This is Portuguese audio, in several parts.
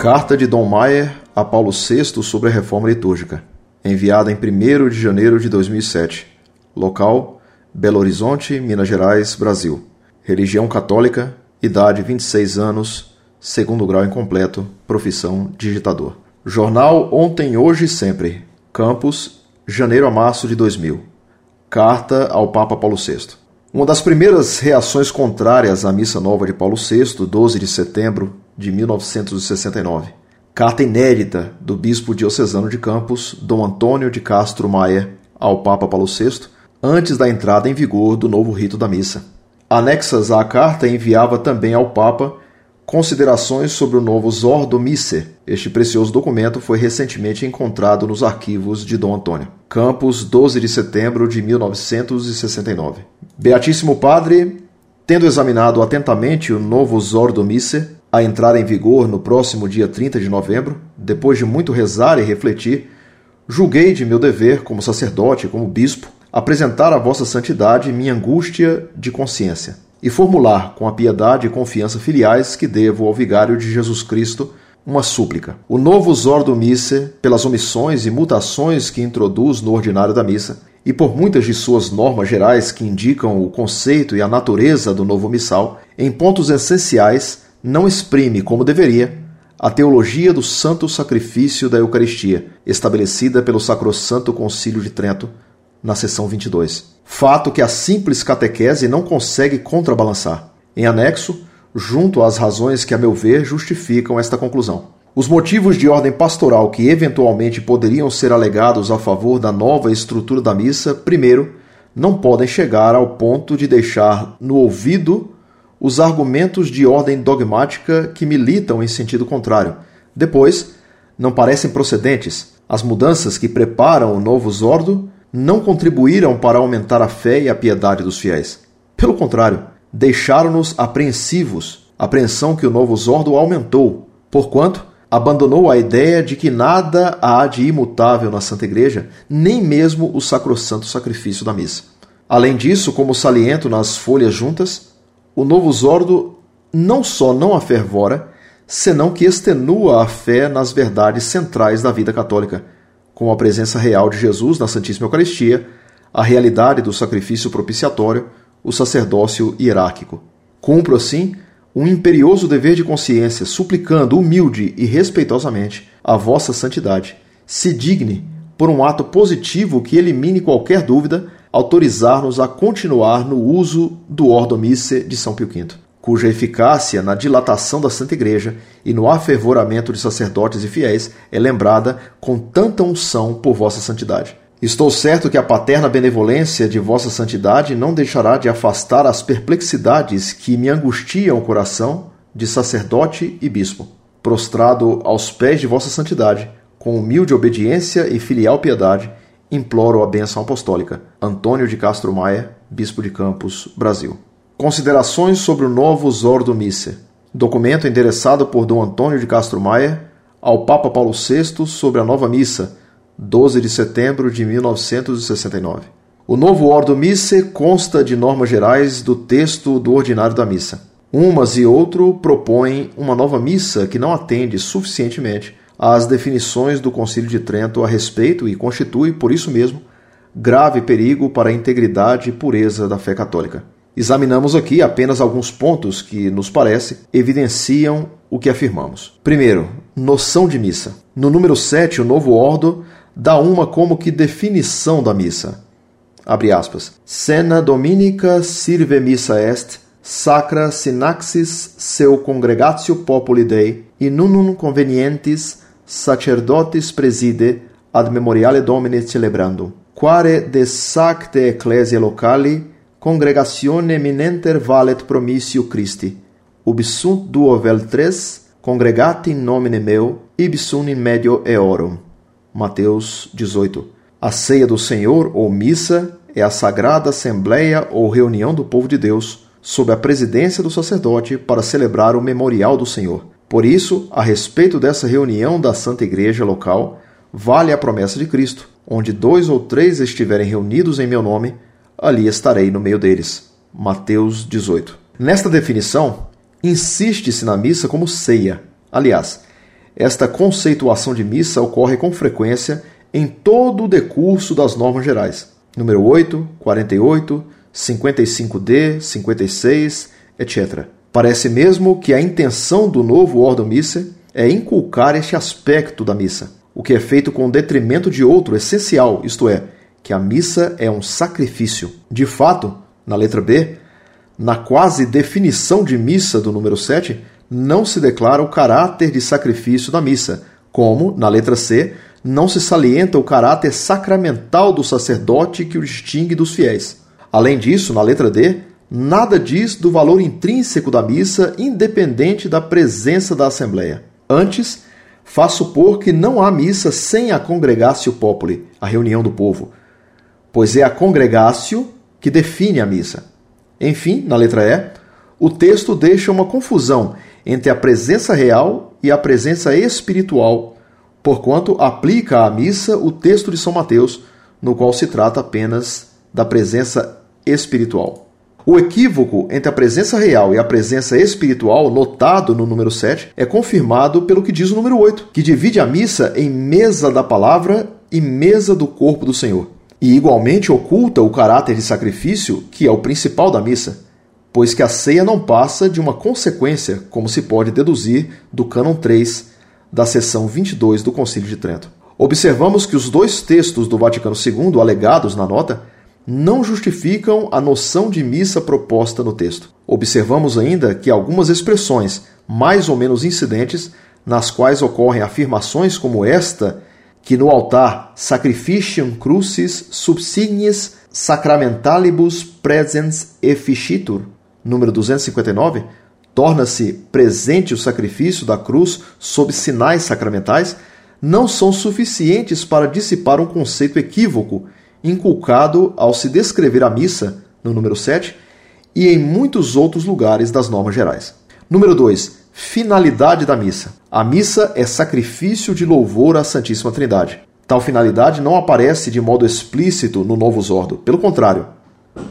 Carta de Dom Maier a Paulo VI sobre a reforma litúrgica, enviada em 1 de janeiro de 2007. Local: Belo Horizonte, Minas Gerais, Brasil. Religião católica, idade 26 anos, segundo grau incompleto, profissão digitador. Jornal Ontem, Hoje e Sempre. Campos, janeiro a março de 2000. Carta ao Papa Paulo VI. Uma das primeiras reações contrárias à Missa Nova de Paulo VI, 12 de setembro de 1969. Carta inédita do bispo diocesano de Campos, Dom Antônio de Castro Maia, ao Papa Paulo VI, antes da entrada em vigor do novo rito da missa. Anexas à carta enviava também ao Papa considerações sobre o novo Zordo Misse. Este precioso documento foi recentemente encontrado nos arquivos de Dom Antônio. Campos, 12 de setembro de 1969. Beatíssimo Padre, tendo examinado atentamente o novo Zordo Misse, a entrar em vigor no próximo dia 30 de novembro, depois de muito rezar e refletir, julguei de meu dever, como sacerdote, como bispo, apresentar a Vossa Santidade minha angústia de consciência e formular, com a piedade e confiança filiais que devo ao Vigário de Jesus Cristo, uma súplica. O novo Zordo Misse, pelas omissões e mutações que introduz no ordinário da missa, e por muitas de suas normas gerais que indicam o conceito e a natureza do novo missal, em pontos essenciais não exprime, como deveria, a teologia do santo sacrifício da Eucaristia, estabelecida pelo Sacrosanto Concílio de Trento, na seção 22. Fato que a simples catequese não consegue contrabalançar. Em anexo, junto às razões que, a meu ver, justificam esta conclusão. Os motivos de ordem pastoral que eventualmente poderiam ser alegados a favor da nova estrutura da missa, primeiro, não podem chegar ao ponto de deixar no ouvido os argumentos de ordem dogmática que militam em sentido contrário. Depois, não parecem procedentes. As mudanças que preparam o novo Zordo não contribuíram para aumentar a fé e a piedade dos fiéis. Pelo contrário, deixaram-nos apreensivos, apreensão que o novo Zordo aumentou, porquanto abandonou a ideia de que nada há de imutável na Santa Igreja, nem mesmo o sacrossanto sacrifício da missa. Além disso, como saliento nas folhas juntas, o novo Zordo não só não afervora, senão que extenua a fé nas verdades centrais da vida católica, como a presença real de Jesus na Santíssima Eucaristia, a realidade do sacrifício propiciatório, o sacerdócio hierárquico. Cumpro, assim, um imperioso dever de consciência, suplicando humilde e respeitosamente a vossa santidade, se digne, por um ato positivo que elimine qualquer dúvida, autorizar-nos a continuar no uso do Ordo de São Pio V, cuja eficácia na dilatação da Santa Igreja e no afervoramento de sacerdotes e fiéis é lembrada com tanta unção por vossa santidade. Estou certo que a paterna benevolência de vossa santidade não deixará de afastar as perplexidades que me angustiam o coração de sacerdote e bispo. Prostrado aos pés de vossa santidade, com humilde obediência e filial piedade, imploro a bênção apostólica. Antônio de Castro Maia, Bispo de Campos, Brasil. Considerações sobre o novo Zordo Misse. Documento endereçado por Dom Antônio de Castro Maia ao Papa Paulo VI sobre a nova missa, 12 de setembro de 1969. O novo Ordo Misse consta de normas gerais do texto do ordinário da missa. Umas e outro propõem uma nova missa que não atende suficientemente as definições do Concílio de Trento a respeito e constitui, por isso mesmo, grave perigo para a integridade e pureza da fé católica. Examinamos aqui apenas alguns pontos que, nos parece, evidenciam o que afirmamos. Primeiro, noção de missa. No número 7, o novo ordo dá uma como que definição da missa. Abre aspas. Cena dominica sirve missa est, sacra sinaxis seu congregatio populi Dei, in unum convenientis sacerdotis preside ad memoriale Domine celebrandum, quare de sacte ecclesia locali congregatione eminenter valet promissio Christi, ubi sunt duo vel tres congregati in nomine meu, ibi sunt in medio eorum. Mateus 18. A ceia do Senhor, ou missa, é a sagrada assembleia ou reunião do povo de Deus, sob a presidência do sacerdote, para celebrar o memorial do Senhor. Por isso, a respeito dessa reunião da Santa Igreja local, vale a promessa de Cristo: onde dois ou três estiverem reunidos em meu nome, ali estarei no meio deles. Mateus 18. Nesta definição, insiste-se na missa como ceia. Aliás, esta conceituação de missa ocorre com frequência em todo o decurso das normas gerais. Número 8, 48, 55D, 56, etc. Parece mesmo que a intenção do novo Ordo Missa é inculcar este aspecto da missa, o que é feito com detrimento de outro essencial, isto é, que a missa é um sacrifício. De fato, na letra B, na quase definição de missa do número 7, não se declara o caráter de sacrifício da missa, como, na letra C, não se salienta o caráter sacramental do sacerdote que o distingue dos fiéis. Além disso, na letra D, nada diz do valor intrínseco da missa independente da presença da Assembleia. Antes, faz supor que não há missa sem a congregatio populi, a reunião do povo, pois é a congregatio que define a missa. Enfim, na letra E, o texto deixa uma confusão entre a presença real e a presença espiritual, porquanto aplica à missa o texto de São Mateus, no qual se trata apenas da presença espiritual. O equívoco entre a presença real e a presença espiritual, notado no número 7, é confirmado pelo que diz o número 8, que divide a missa em mesa da palavra e mesa do corpo do Senhor. E igualmente oculta o caráter de sacrifício, que é o principal da missa, pois que a ceia não passa de uma consequência, como se pode deduzir do cânon 3 da seção 22 do Concílio de Trento. Observamos que os dois textos do Vaticano II alegados na nota não justificam a noção de missa proposta no texto. Observamos ainda que algumas expressões, mais ou menos incidentes, nas quais ocorrem afirmações como esta, que no altar sacrificium crucis subsignis sacramentalibus presens efficitur, número 259, torna-se presente o sacrifício da cruz sob sinais sacramentais, não são suficientes para dissipar um conceito equívoco inculcado ao se descrever a missa, no número 7, e em muitos outros lugares das normas gerais. Número 2. Finalidade da missa. A missa é sacrifício de louvor à Santíssima Trindade. Tal finalidade não aparece de modo explícito no Novo Ordo. Pelo contrário,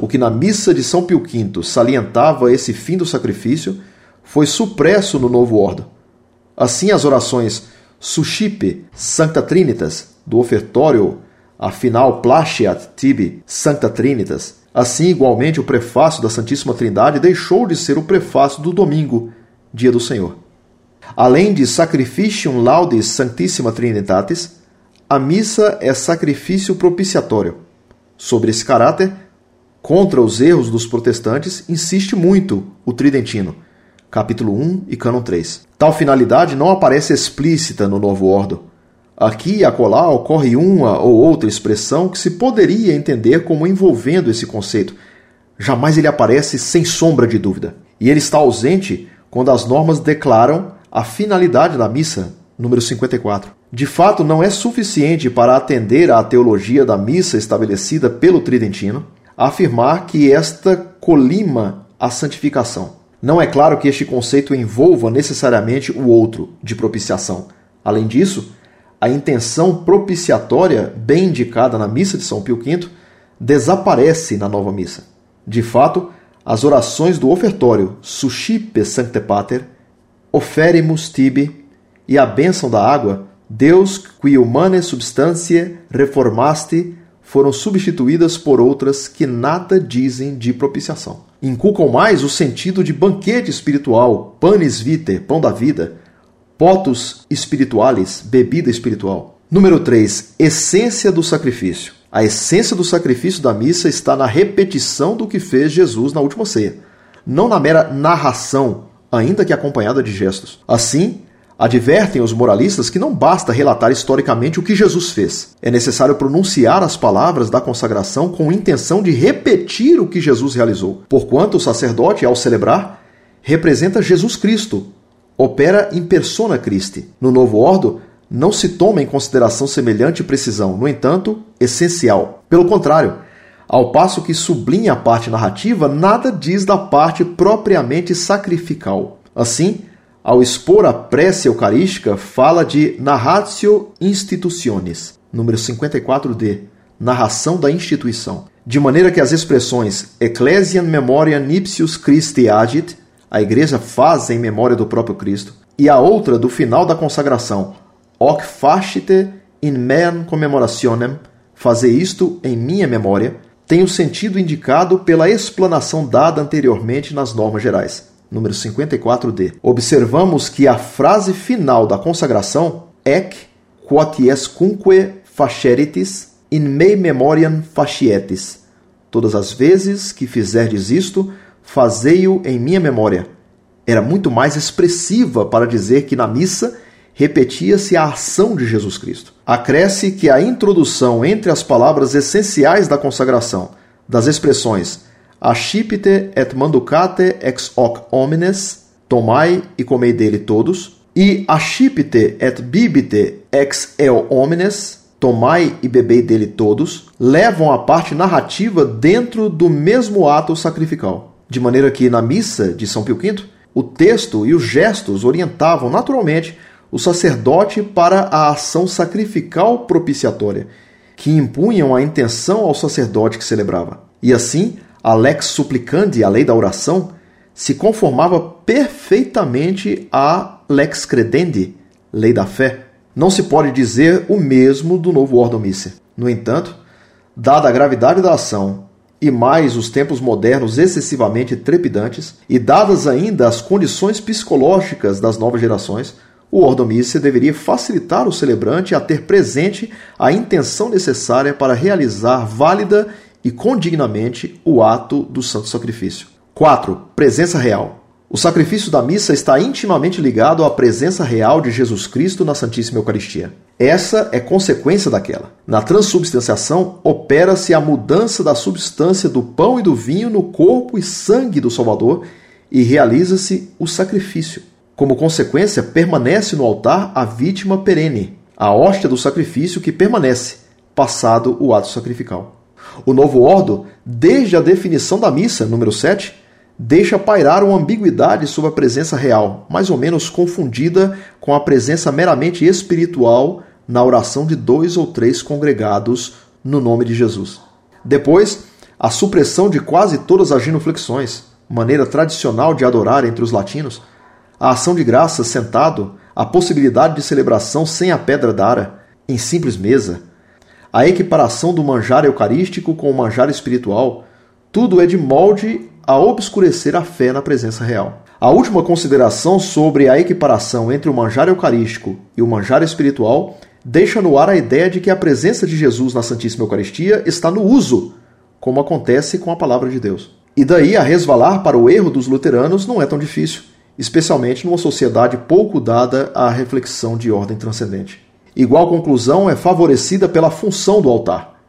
o que na missa de São Pio V salientava esse fim do sacrifício foi supresso no Novo Ordo. Assim, as orações Suscipe Sancta Trinitas do ofertório Afinal, placiat tibi Sancta Trinitas. Assim, igualmente, o prefácio da Santíssima Trindade deixou de ser o prefácio do domingo, dia do Senhor. Além de Sacrificium Laudis Sanctissima Trinitatis, a missa é sacrifício propiciatório. Sobre esse caráter, contra os erros dos protestantes, insiste muito o Tridentino, capítulo 1 e cânon 3. Tal finalidade não aparece explícita no Novo Ordo, Aqui e acolá ocorre uma ou outra expressão que se poderia entender como envolvendo esse conceito. Jamais ele aparece sem sombra de dúvida. E ele está ausente quando as normas declaram a finalidade da missa, número 54. De fato, não é suficiente para atender à teologia da missa estabelecida pelo Tridentino afirmar que esta colima a santificação. Não é claro que este conceito envolva necessariamente o outro, de propiciação. Além disso, a intenção propiciatória, bem indicada na missa de São Pio V, desaparece na nova missa. De fato, as orações do ofertório Suscipe Sancte Pater, Oferimus Tibi e a bênção da água, Deus qui humane substantiae reformaste, foram substituídas por outras que nada dizem de propiciação. Inculcam mais o sentido de banquete espiritual, panis vitae, pão da vida, potus espiritualis, bebida espiritual. Número 3, essência do sacrifício. A essência do sacrifício da missa está na repetição do que fez Jesus na última ceia, não na mera narração, ainda que acompanhada de gestos. Assim, advertem os moralistas que não basta relatar historicamente o que Jesus fez. É necessário pronunciar as palavras da consagração com intenção de repetir o que Jesus realizou. Porquanto o sacerdote, ao celebrar, representa Jesus Cristo, opera in persona Christi. No novo ordo, não se toma em consideração semelhante precisão, no entanto, essencial. Pelo contrário, ao passo que sublinha a parte narrativa, nada diz da parte propriamente sacrificial. Assim, ao expor a prece eucarística, fala de narratio institutionis, número 54d, narração da instituição, de maneira que as expressões Ecclesiam memoria nipsius Christi agit a igreja faz em memória do próprio Cristo, e a outra do final da consagração, Hoc facite in meam commemorationem, fazer isto em minha memória, tem o sentido indicado pela explanação dada anteriormente nas normas gerais. Número 54d. Observamos que a frase final da consagração, ec quotiescunque faceritis in mei memoriam facietis. Todas as vezes que fizerdes isto, fazei-o em minha memória. Era muito mais expressiva para dizer que na missa repetia-se a ação de Jesus Cristo. Acresce que a introdução entre as palavras essenciais da consagração, das expressões Ascipite et manducate ex hoc homines, tomai e comei dele todos, e Ascipite et bibite ex eo homines, tomai e bebei dele todos, levam a parte narrativa dentro do mesmo ato sacrificial. De maneira que na missa de São Pio V, o texto e os gestos orientavam naturalmente o sacerdote para a ação sacrificial propiciatória, que impunham a intenção ao sacerdote que celebrava. E assim, a lex supplicandi, a lei da oração, se conformava perfeitamente à lex credendi, lei da fé. Não se pode dizer o mesmo do novo Ordo Missa. No entanto, dada a gravidade da ação e mais os tempos modernos excessivamente trepidantes, e dadas ainda as condições psicológicas das novas gerações, o ordomícia deveria facilitar o celebrante a ter presente a intenção necessária para realizar válida e condignamente o ato do santo sacrifício. 4. Presença real. O sacrifício da missa está intimamente ligado à presença real de Jesus Cristo na Santíssima Eucaristia. Essa é consequência daquela. Na transubstanciação, opera-se a mudança da substância do pão e do vinho no corpo e sangue do Salvador e realiza-se o sacrifício. Como consequência, permanece no altar a vítima perene, a hóstia do sacrifício que permanece, passado o ato sacrificial. O novo ordo, desde a definição da missa, número 7, deixa pairar uma ambiguidade sobre a presença real, mais ou menos confundida com a presença meramente espiritual na oração de dois ou três congregados no nome de Jesus. Depois, a supressão de quase todas as genuflexões, maneira tradicional de adorar entre os latinos, a ação de graças sentado, a possibilidade de celebração sem a pedra dara, em simples mesa, a equiparação do manjar eucarístico com o manjar espiritual, tudo é de molde a obscurecer a fé na presença real. A última consideração sobre a equiparação entre o manjar eucarístico e o manjar espiritual deixa no ar a ideia de que a presença de Jesus na Santíssima Eucaristia está no uso, como acontece com a palavra de Deus. E daí a resvalar para o erro dos luteranos não é tão difícil especialmente numa sociedade pouco dada à reflexão de ordem transcendente. Igual conclusão é favorecida pela função do altar.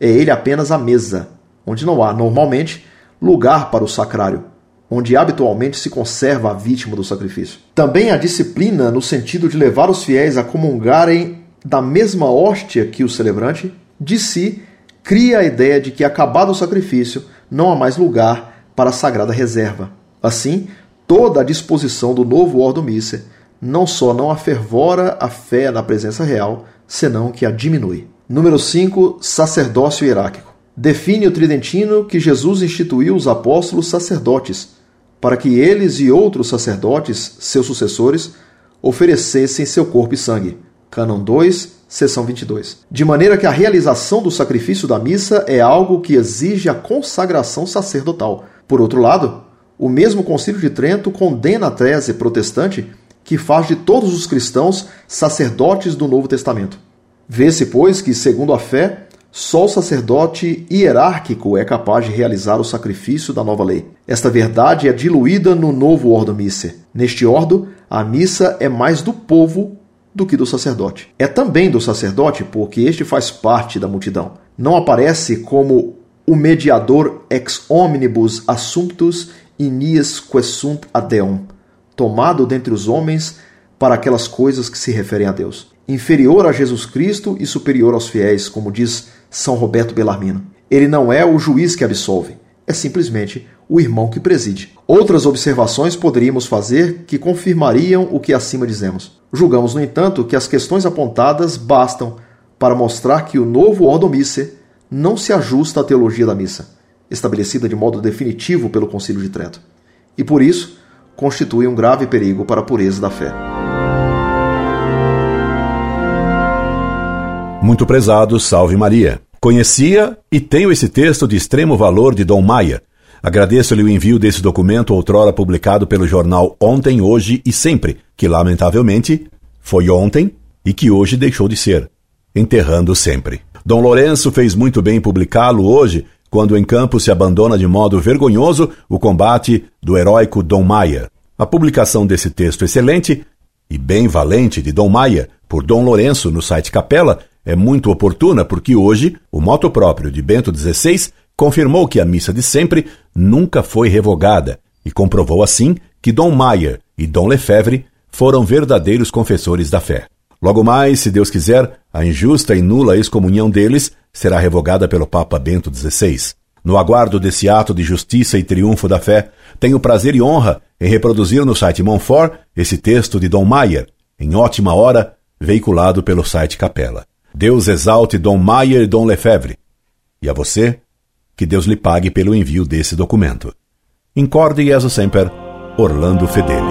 É ele apenas a mesa, onde não há, normalmente, lugar para o sacrário, onde habitualmente se conserva a vítima do sacrifício. Também a disciplina, no sentido de levar os fiéis a comungarem da mesma hóstia que o celebrante, de si cria a ideia de que, acabado o sacrifício, não há mais lugar para a sagrada reserva. Assim, toda a disposição do novo Ordo Missa não só não afervora a fé na presença real, senão que a diminui. Número 5. Sacerdócio hierárquico. Define o Tridentino que Jesus instituiu os apóstolos sacerdotes, para que eles e outros sacerdotes, seus sucessores, oferecessem seu corpo e sangue. Cânon 2, seção 22. De maneira que a realização do sacrifício da missa é algo que exige a consagração sacerdotal. Por outro lado, o mesmo Concílio de Trento condena a tese protestante que faz de todos os cristãos sacerdotes do Novo Testamento. Vê-se, pois, que, segundo a fé, só o sacerdote hierárquico é capaz de realizar o sacrifício da nova lei. Esta verdade é diluída no novo ordo missa. Neste ordo, a missa é mais do povo do que do sacerdote. É também do sacerdote porque este faz parte da multidão. Não aparece como o mediador ex omnibus assumptus inies quesunt ad Deum, tomado dentre os homens para aquelas coisas que se referem a Deus. Inferior a Jesus Cristo e superior aos fiéis, como diz São Roberto Bellarmino. Ele não é o juiz que absolve, é simplesmente o irmão que preside. Outras observações poderíamos fazer que confirmariam o que acima dizemos. Julgamos, no entanto, que as questões apontadas bastam para mostrar que o novo Ordo Missa não se ajusta à teologia da missa estabelecida de modo definitivo pelo Concílio de Trento. E por isso, constitui um grave perigo para a pureza da fé. Muito prezado, salve Maria. Conhecia e tenho esse texto de extremo valor de Dom Maia. Agradeço-lhe o envio desse documento outrora publicado pelo jornal Ontem, Hoje e Sempre, que lamentavelmente foi ontem e que hoje deixou de ser, enterrando sempre. Dom Lourenço fez muito bem publicá-lo hoje, quando em campo se abandona de modo vergonhoso o combate do heróico Dom Maia. A publicação desse texto excelente e bem valente de Dom Maia por Dom Lourenço no site Capela é muito oportuna porque hoje o moto próprio de Bento XVI confirmou que a missa de sempre nunca foi revogada e comprovou assim que Dom Maier e Dom Lefebvre foram verdadeiros confessores da fé. Logo mais, se Deus quiser, a injusta e nula excomunhão deles será revogada pelo Papa Bento XVI. No aguardo desse ato de justiça e triunfo da fé, tenho prazer e honra em reproduzir no site Monfort esse texto de Dom Maier, em ótima hora, veiculado pelo site Capela. Deus exalte Dom Maier e Dom Lefebvre. E a você, que Deus lhe pague pelo envio desse documento. Incorde Jesus Semper, Orlando Fedeli.